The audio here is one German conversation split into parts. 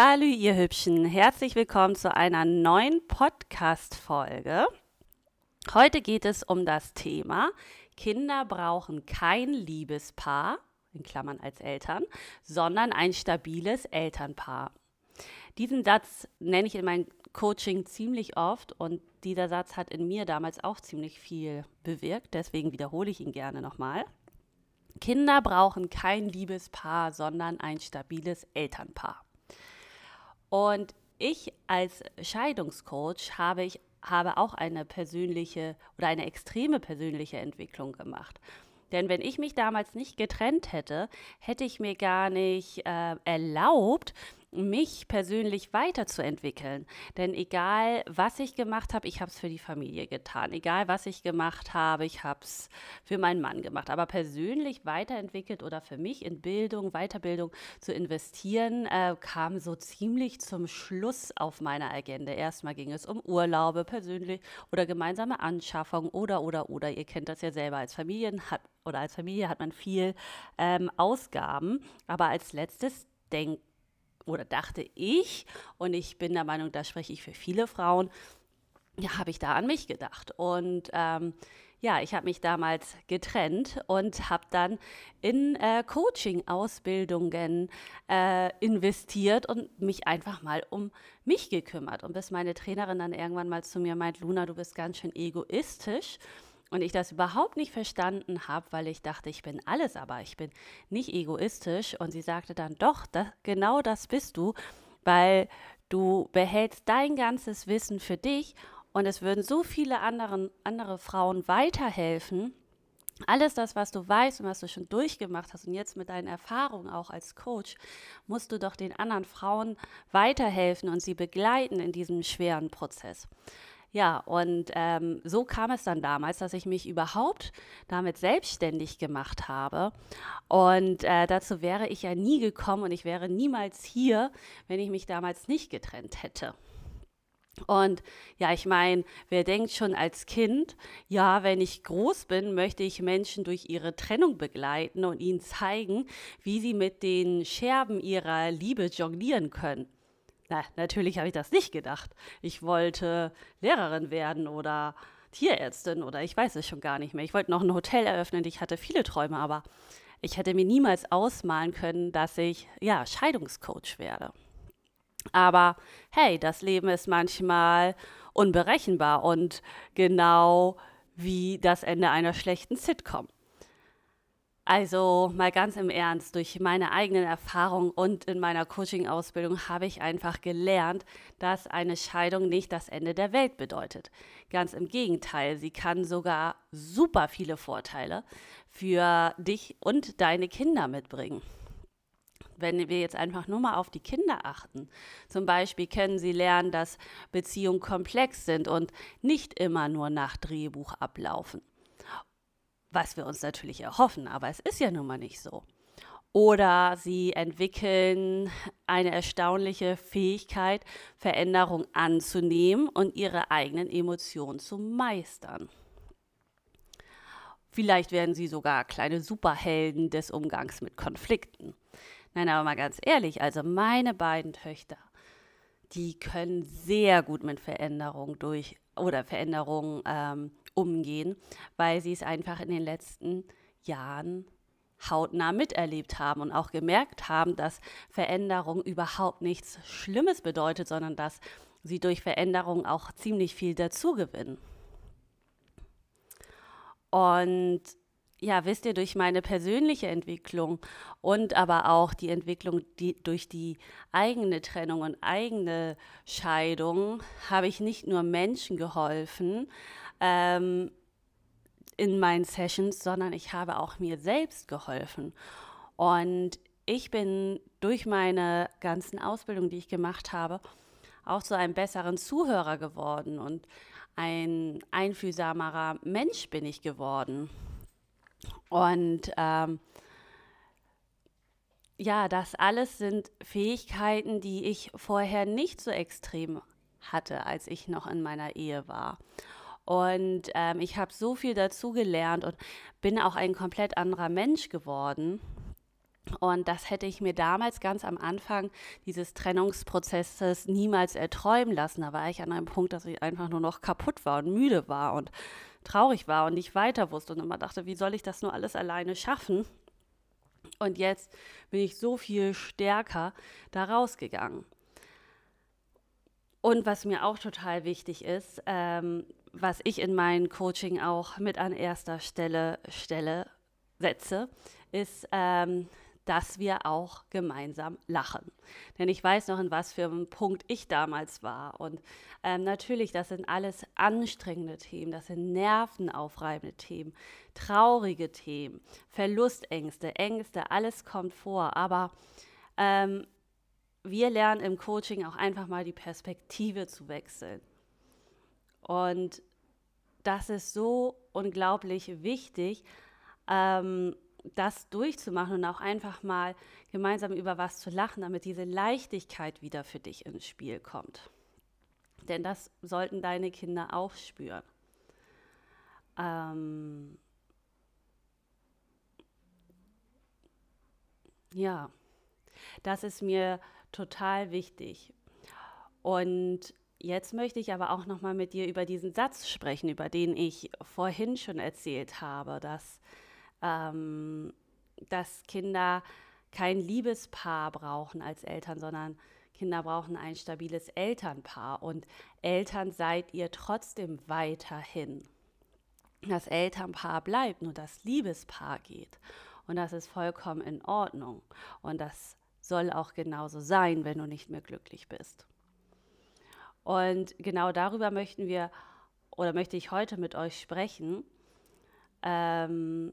Salü, ihr Hübschen. Herzlich willkommen zu einer neuen Podcast-Folge. Heute geht es um das Thema Kinder brauchen kein Liebespaar, in Klammern als Eltern, sondern ein stabiles Elternpaar. Diesen Satz nenne ich in meinem Coaching ziemlich oft und dieser Satz hat in mir damals auch ziemlich viel bewirkt, deswegen wiederhole ich ihn gerne nochmal. Kinder brauchen kein Liebespaar, sondern ein stabiles Elternpaar. Und ich als Scheidungscoach habe ich habe auch eine persönliche oder eine extreme persönliche Entwicklung gemacht. Denn wenn ich mich damals nicht getrennt hätte, hätte ich mir gar nicht äh, erlaubt, mich persönlich weiterzuentwickeln. Denn egal, was ich gemacht habe, ich habe es für die Familie getan. Egal, was ich gemacht habe, ich habe es für meinen Mann gemacht. Aber persönlich weiterentwickelt oder für mich in Bildung, Weiterbildung zu investieren, äh, kam so ziemlich zum Schluss auf meiner Agenda. Erstmal ging es um Urlaube, persönlich oder gemeinsame Anschaffung oder, oder, oder. Ihr kennt das ja selber als Familien hat, oder als Familie hat man viel ähm, Ausgaben. Aber als letztes denkt oder dachte ich, und ich bin der Meinung, da spreche ich für viele Frauen, ja, habe ich da an mich gedacht. Und ähm, ja, ich habe mich damals getrennt und habe dann in äh, Coaching-Ausbildungen äh, investiert und mich einfach mal um mich gekümmert. Und bis meine Trainerin dann irgendwann mal zu mir meint, Luna, du bist ganz schön egoistisch und ich das überhaupt nicht verstanden habe, weil ich dachte, ich bin alles, aber ich bin nicht egoistisch. Und sie sagte dann, doch, das, genau das bist du, weil du behältst dein ganzes Wissen für dich und es würden so viele anderen, andere Frauen weiterhelfen. Alles das, was du weißt und was du schon durchgemacht hast und jetzt mit deinen Erfahrungen auch als Coach, musst du doch den anderen Frauen weiterhelfen und sie begleiten in diesem schweren Prozess. Ja, und ähm, so kam es dann damals, dass ich mich überhaupt damit selbstständig gemacht habe. Und äh, dazu wäre ich ja nie gekommen und ich wäre niemals hier, wenn ich mich damals nicht getrennt hätte. Und ja, ich meine, wer denkt schon als Kind, ja, wenn ich groß bin, möchte ich Menschen durch ihre Trennung begleiten und ihnen zeigen, wie sie mit den Scherben ihrer Liebe jonglieren können. Na, natürlich habe ich das nicht gedacht. Ich wollte Lehrerin werden oder Tierärztin oder ich weiß es schon gar nicht mehr. Ich wollte noch ein Hotel eröffnen. Ich hatte viele Träume, aber ich hätte mir niemals ausmalen können, dass ich ja Scheidungscoach werde. Aber hey, das Leben ist manchmal unberechenbar und genau wie das Ende einer schlechten Sitcom. Also mal ganz im Ernst, durch meine eigenen Erfahrungen und in meiner Coaching-Ausbildung habe ich einfach gelernt, dass eine Scheidung nicht das Ende der Welt bedeutet. Ganz im Gegenteil, sie kann sogar super viele Vorteile für dich und deine Kinder mitbringen wenn wir jetzt einfach nur mal auf die Kinder achten. Zum Beispiel können sie lernen, dass Beziehungen komplex sind und nicht immer nur nach Drehbuch ablaufen was wir uns natürlich erhoffen, aber es ist ja nun mal nicht so. Oder sie entwickeln eine erstaunliche Fähigkeit, Veränderung anzunehmen und ihre eigenen Emotionen zu meistern. Vielleicht werden sie sogar kleine Superhelden des Umgangs mit Konflikten. Nein, aber mal ganz ehrlich, also meine beiden Töchter, die können sehr gut mit Veränderung durch oder Veränderungen ähm, umgehen, weil sie es einfach in den letzten Jahren hautnah miterlebt haben und auch gemerkt haben, dass Veränderung überhaupt nichts Schlimmes bedeutet, sondern dass sie durch Veränderung auch ziemlich viel dazugewinnen. Und ja, wisst ihr, durch meine persönliche Entwicklung und aber auch die Entwicklung die, durch die eigene Trennung und eigene Scheidung habe ich nicht nur Menschen geholfen ähm, in meinen Sessions, sondern ich habe auch mir selbst geholfen. Und ich bin durch meine ganzen Ausbildungen, die ich gemacht habe, auch zu einem besseren Zuhörer geworden und ein einfühlsamerer Mensch bin ich geworden. Und ähm, ja, das alles sind Fähigkeiten, die ich vorher nicht so extrem hatte, als ich noch in meiner Ehe war. Und ähm, ich habe so viel dazu gelernt und bin auch ein komplett anderer Mensch geworden. Und das hätte ich mir damals ganz am Anfang dieses Trennungsprozesses niemals erträumen lassen. Da war ich an einem Punkt, dass ich einfach nur noch kaputt war und müde war und traurig war und nicht weiter wusste und immer dachte, wie soll ich das nur alles alleine schaffen? Und jetzt bin ich so viel stärker da rausgegangen. Und was mir auch total wichtig ist, ähm, was ich in meinem Coaching auch mit an erster Stelle, Stelle setze, ist, ähm, dass wir auch gemeinsam lachen. Denn ich weiß noch, in was für einem Punkt ich damals war. Und ähm, natürlich, das sind alles anstrengende Themen, das sind nervenaufreibende Themen, traurige Themen, Verlustängste, Ängste, alles kommt vor. Aber ähm, wir lernen im Coaching auch einfach mal die Perspektive zu wechseln. Und das ist so unglaublich wichtig, ähm, das durchzumachen und auch einfach mal gemeinsam über was zu lachen, damit diese Leichtigkeit wieder für dich ins Spiel kommt. Denn das sollten deine Kinder auch spüren. Ähm ja, das ist mir total wichtig. Und jetzt möchte ich aber auch noch mal mit dir über diesen Satz sprechen, über den ich vorhin schon erzählt habe, dass ähm, dass Kinder kein Liebespaar brauchen als Eltern, sondern Kinder brauchen ein stabiles Elternpaar. Und Eltern seid ihr trotzdem weiterhin. Das Elternpaar bleibt, nur das Liebespaar geht. Und das ist vollkommen in Ordnung. Und das soll auch genauso sein, wenn du nicht mehr glücklich bist. Und genau darüber möchten wir oder möchte ich heute mit euch sprechen. Ähm,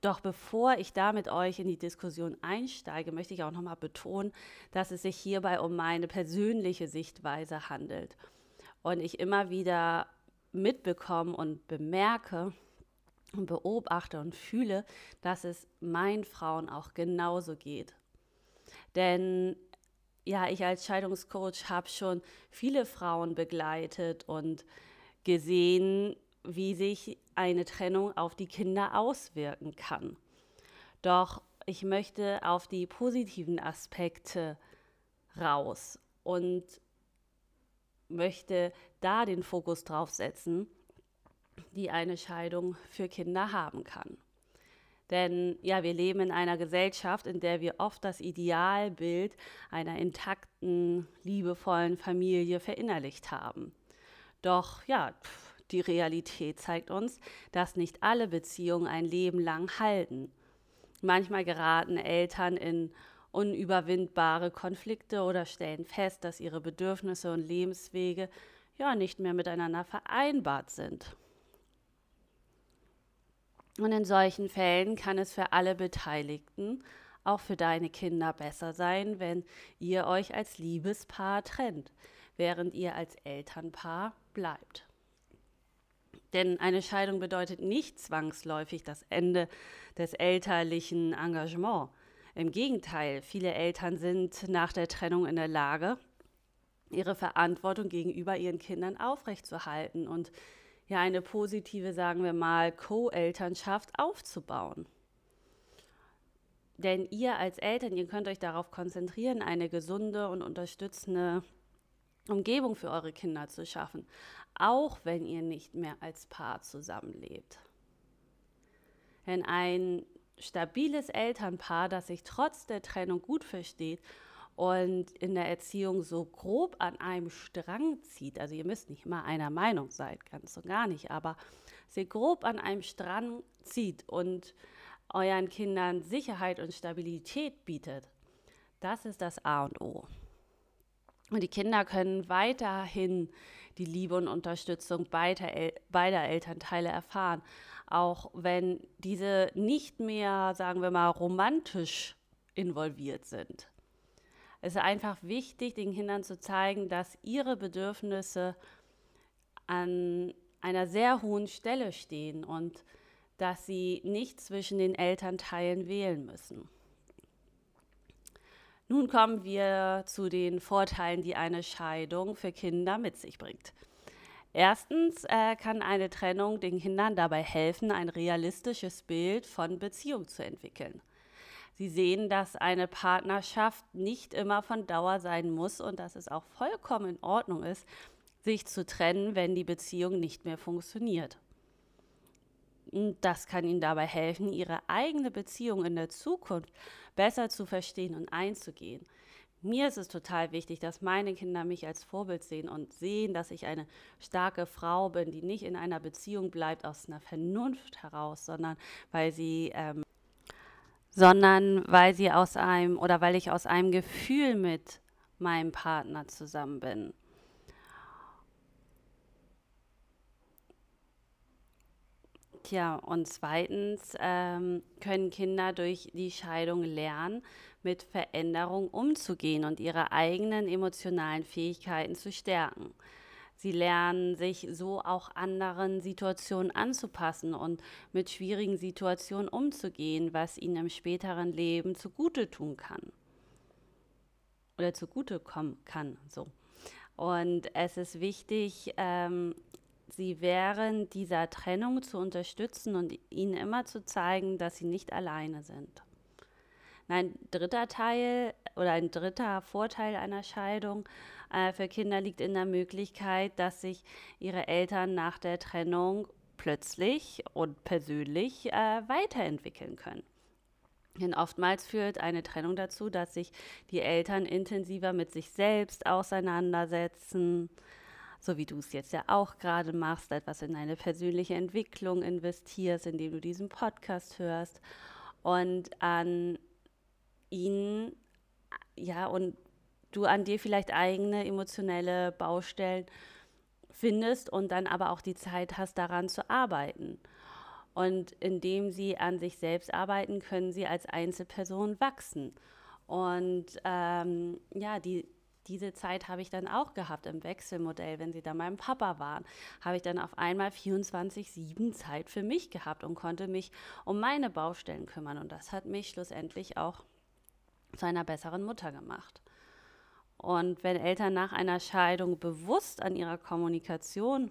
doch bevor ich da mit euch in die Diskussion einsteige, möchte ich auch nochmal betonen, dass es sich hierbei um meine persönliche Sichtweise handelt. Und ich immer wieder mitbekomme und bemerke und beobachte und fühle, dass es meinen Frauen auch genauso geht. Denn ja, ich als Scheidungscoach habe schon viele Frauen begleitet und gesehen, wie sich eine Trennung auf die Kinder auswirken kann. Doch ich möchte auf die positiven Aspekte raus und möchte da den Fokus drauf setzen, die eine Scheidung für Kinder haben kann. Denn ja, wir leben in einer Gesellschaft, in der wir oft das Idealbild einer intakten, liebevollen Familie verinnerlicht haben. Doch ja, die Realität zeigt uns, dass nicht alle Beziehungen ein Leben lang halten. Manchmal geraten Eltern in unüberwindbare Konflikte oder stellen fest, dass ihre Bedürfnisse und Lebenswege ja nicht mehr miteinander vereinbart sind. Und in solchen Fällen kann es für alle Beteiligten, auch für deine Kinder, besser sein, wenn ihr euch als Liebespaar trennt, während ihr als Elternpaar bleibt. Denn eine Scheidung bedeutet nicht zwangsläufig das Ende des elterlichen Engagements. Im Gegenteil, viele Eltern sind nach der Trennung in der Lage, ihre Verantwortung gegenüber ihren Kindern aufrechtzuerhalten und ja eine positive, sagen wir mal, Co-Elternschaft aufzubauen. Denn ihr als Eltern, ihr könnt euch darauf konzentrieren, eine gesunde und unterstützende Umgebung für eure Kinder zu schaffen, auch wenn ihr nicht mehr als Paar zusammenlebt. Denn ein stabiles Elternpaar, das sich trotz der Trennung gut versteht und in der Erziehung so grob an einem Strang zieht, also ihr müsst nicht immer einer Meinung sein, ganz und gar nicht, aber sie grob an einem Strang zieht und euren Kindern Sicherheit und Stabilität bietet, das ist das A und O. Und die Kinder können weiterhin die Liebe und Unterstützung beider, El beider Elternteile erfahren, auch wenn diese nicht mehr, sagen wir mal, romantisch involviert sind. Es ist einfach wichtig, den Kindern zu zeigen, dass ihre Bedürfnisse an einer sehr hohen Stelle stehen und dass sie nicht zwischen den Elternteilen wählen müssen. Nun kommen wir zu den Vorteilen, die eine Scheidung für Kinder mit sich bringt. Erstens äh, kann eine Trennung den Kindern dabei helfen, ein realistisches Bild von Beziehung zu entwickeln. Sie sehen, dass eine Partnerschaft nicht immer von Dauer sein muss und dass es auch vollkommen in Ordnung ist, sich zu trennen, wenn die Beziehung nicht mehr funktioniert. Und das kann Ihnen dabei helfen, Ihre eigene Beziehung in der Zukunft besser zu verstehen und einzugehen. Mir ist es total wichtig, dass meine Kinder mich als Vorbild sehen und sehen, dass ich eine starke Frau bin, die nicht in einer Beziehung bleibt aus einer Vernunft heraus, sondern weil sie ähm, sondern weil sie aus einem oder weil ich aus einem Gefühl mit meinem Partner zusammen bin. Tja, und zweitens ähm, können Kinder durch die Scheidung lernen, mit Veränderung umzugehen und ihre eigenen emotionalen Fähigkeiten zu stärken. Sie lernen sich so auch anderen Situationen anzupassen und mit schwierigen Situationen umzugehen, was ihnen im späteren Leben zugute tun kann. Oder zugute kommen kann, so. Und es ist wichtig, ähm, sie während dieser Trennung zu unterstützen und ihnen immer zu zeigen, dass sie nicht alleine sind. Ein dritter Teil oder ein dritter Vorteil einer Scheidung äh, für Kinder liegt in der Möglichkeit, dass sich ihre Eltern nach der Trennung plötzlich und persönlich äh, weiterentwickeln können. Denn oftmals führt eine Trennung dazu, dass sich die Eltern intensiver mit sich selbst auseinandersetzen, so wie du es jetzt ja auch gerade machst, etwas in eine persönliche Entwicklung investierst, indem du diesen Podcast hörst und an ihnen, ja, und du an dir vielleicht eigene emotionelle Baustellen findest und dann aber auch die Zeit hast, daran zu arbeiten. Und indem sie an sich selbst arbeiten, können sie als Einzelperson wachsen. Und ähm, ja, die, diese Zeit habe ich dann auch gehabt im Wechselmodell, wenn sie dann beim Papa waren, habe ich dann auf einmal 24-7 Zeit für mich gehabt und konnte mich um meine Baustellen kümmern. Und das hat mich schlussendlich auch zu einer besseren Mutter gemacht. Und wenn Eltern nach einer Scheidung bewusst an ihrer Kommunikation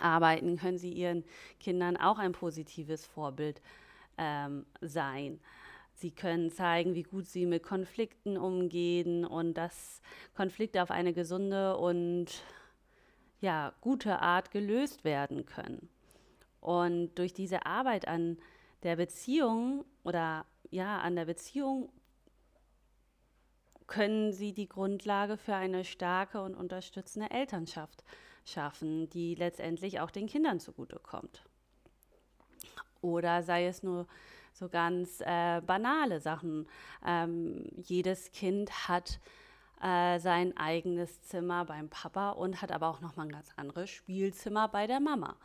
arbeiten, können sie ihren Kindern auch ein positives Vorbild ähm, sein. Sie können zeigen, wie gut sie mit Konflikten umgehen und dass Konflikte auf eine gesunde und ja, gute Art gelöst werden können. Und durch diese Arbeit an der Beziehung oder ja, an der Beziehung können sie die Grundlage für eine starke und unterstützende Elternschaft schaffen, die letztendlich auch den Kindern zugutekommt. Oder sei es nur so ganz äh, banale Sachen. Ähm, jedes Kind hat äh, sein eigenes Zimmer beim Papa und hat aber auch noch mal ein ganz anderes Spielzimmer bei der Mama.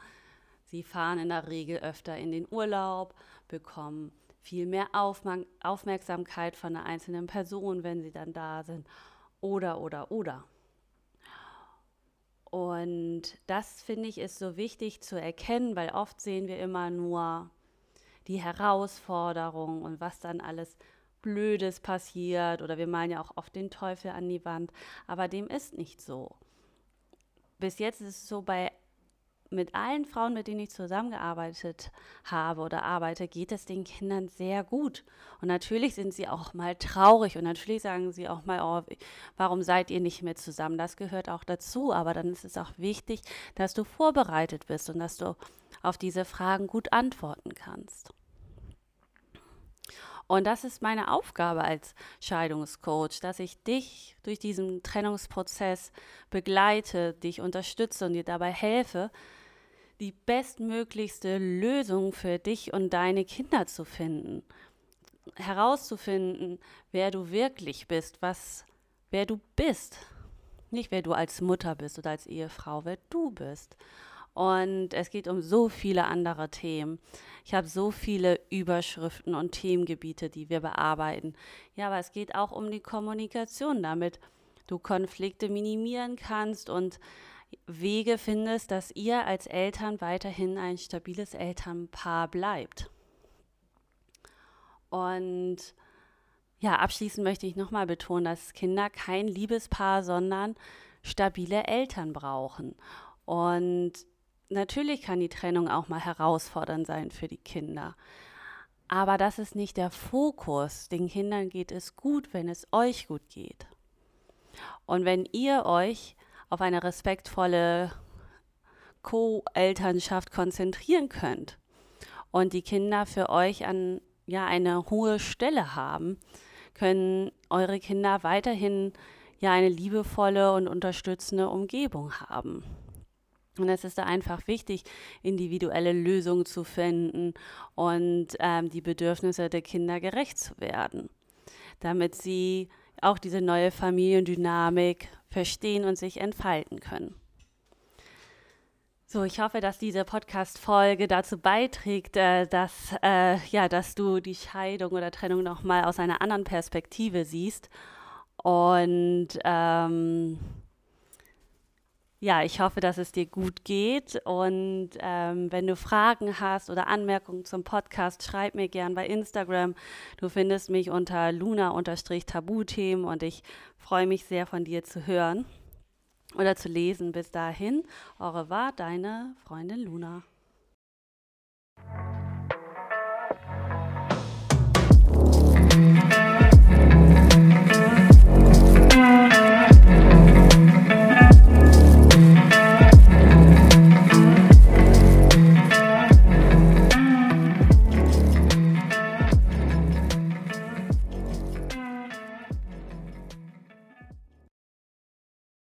Sie fahren in der Regel öfter in den Urlaub, bekommen viel mehr Aufmerk Aufmerksamkeit von einer einzelnen Person, wenn sie dann da sind. Oder, oder, oder. Und das finde ich ist so wichtig zu erkennen, weil oft sehen wir immer nur die Herausforderung und was dann alles Blödes passiert oder wir malen ja auch oft den Teufel an die Wand, aber dem ist nicht so. Bis jetzt ist es so bei mit allen Frauen, mit denen ich zusammengearbeitet habe oder arbeite, geht es den Kindern sehr gut. Und natürlich sind sie auch mal traurig und natürlich sagen sie auch mal, oh, warum seid ihr nicht mehr zusammen? Das gehört auch dazu. Aber dann ist es auch wichtig, dass du vorbereitet bist und dass du auf diese Fragen gut antworten kannst. Und das ist meine Aufgabe als Scheidungscoach, dass ich dich durch diesen Trennungsprozess begleite, dich unterstütze und dir dabei helfe, die bestmöglichste Lösung für dich und deine Kinder zu finden. Herauszufinden, wer du wirklich bist, was, wer du bist. Nicht wer du als Mutter bist oder als Ehefrau, wer du bist. Und es geht um so viele andere Themen. Ich habe so viele Überschriften und Themengebiete, die wir bearbeiten. Ja, aber es geht auch um die Kommunikation, damit du Konflikte minimieren kannst und Wege findest, dass ihr als Eltern weiterhin ein stabiles Elternpaar bleibt. Und ja, abschließend möchte ich nochmal betonen, dass Kinder kein Liebespaar, sondern stabile Eltern brauchen. Und natürlich kann die Trennung auch mal herausfordernd sein für die Kinder. Aber das ist nicht der Fokus. Den Kindern geht es gut, wenn es euch gut geht. Und wenn ihr euch auf eine respektvolle Co-Elternschaft konzentrieren könnt und die Kinder für euch an ja eine hohe Stelle haben, können eure Kinder weiterhin ja eine liebevolle und unterstützende Umgebung haben. Und es ist da einfach wichtig, individuelle Lösungen zu finden und ähm, die Bedürfnisse der Kinder gerecht zu werden, damit sie auch diese neue Familiendynamik verstehen und sich entfalten können. So, ich hoffe, dass diese Podcast-Folge dazu beiträgt, äh, dass, äh, ja, dass du die Scheidung oder Trennung nochmal aus einer anderen Perspektive siehst. Und ähm, ja, ich hoffe, dass es dir gut geht. Und ähm, wenn du Fragen hast oder Anmerkungen zum Podcast, schreib mir gern bei Instagram. Du findest mich unter luna-tabuthemen und ich freue mich sehr von dir zu hören oder zu lesen. Bis dahin, au revoir, deine Freundin Luna.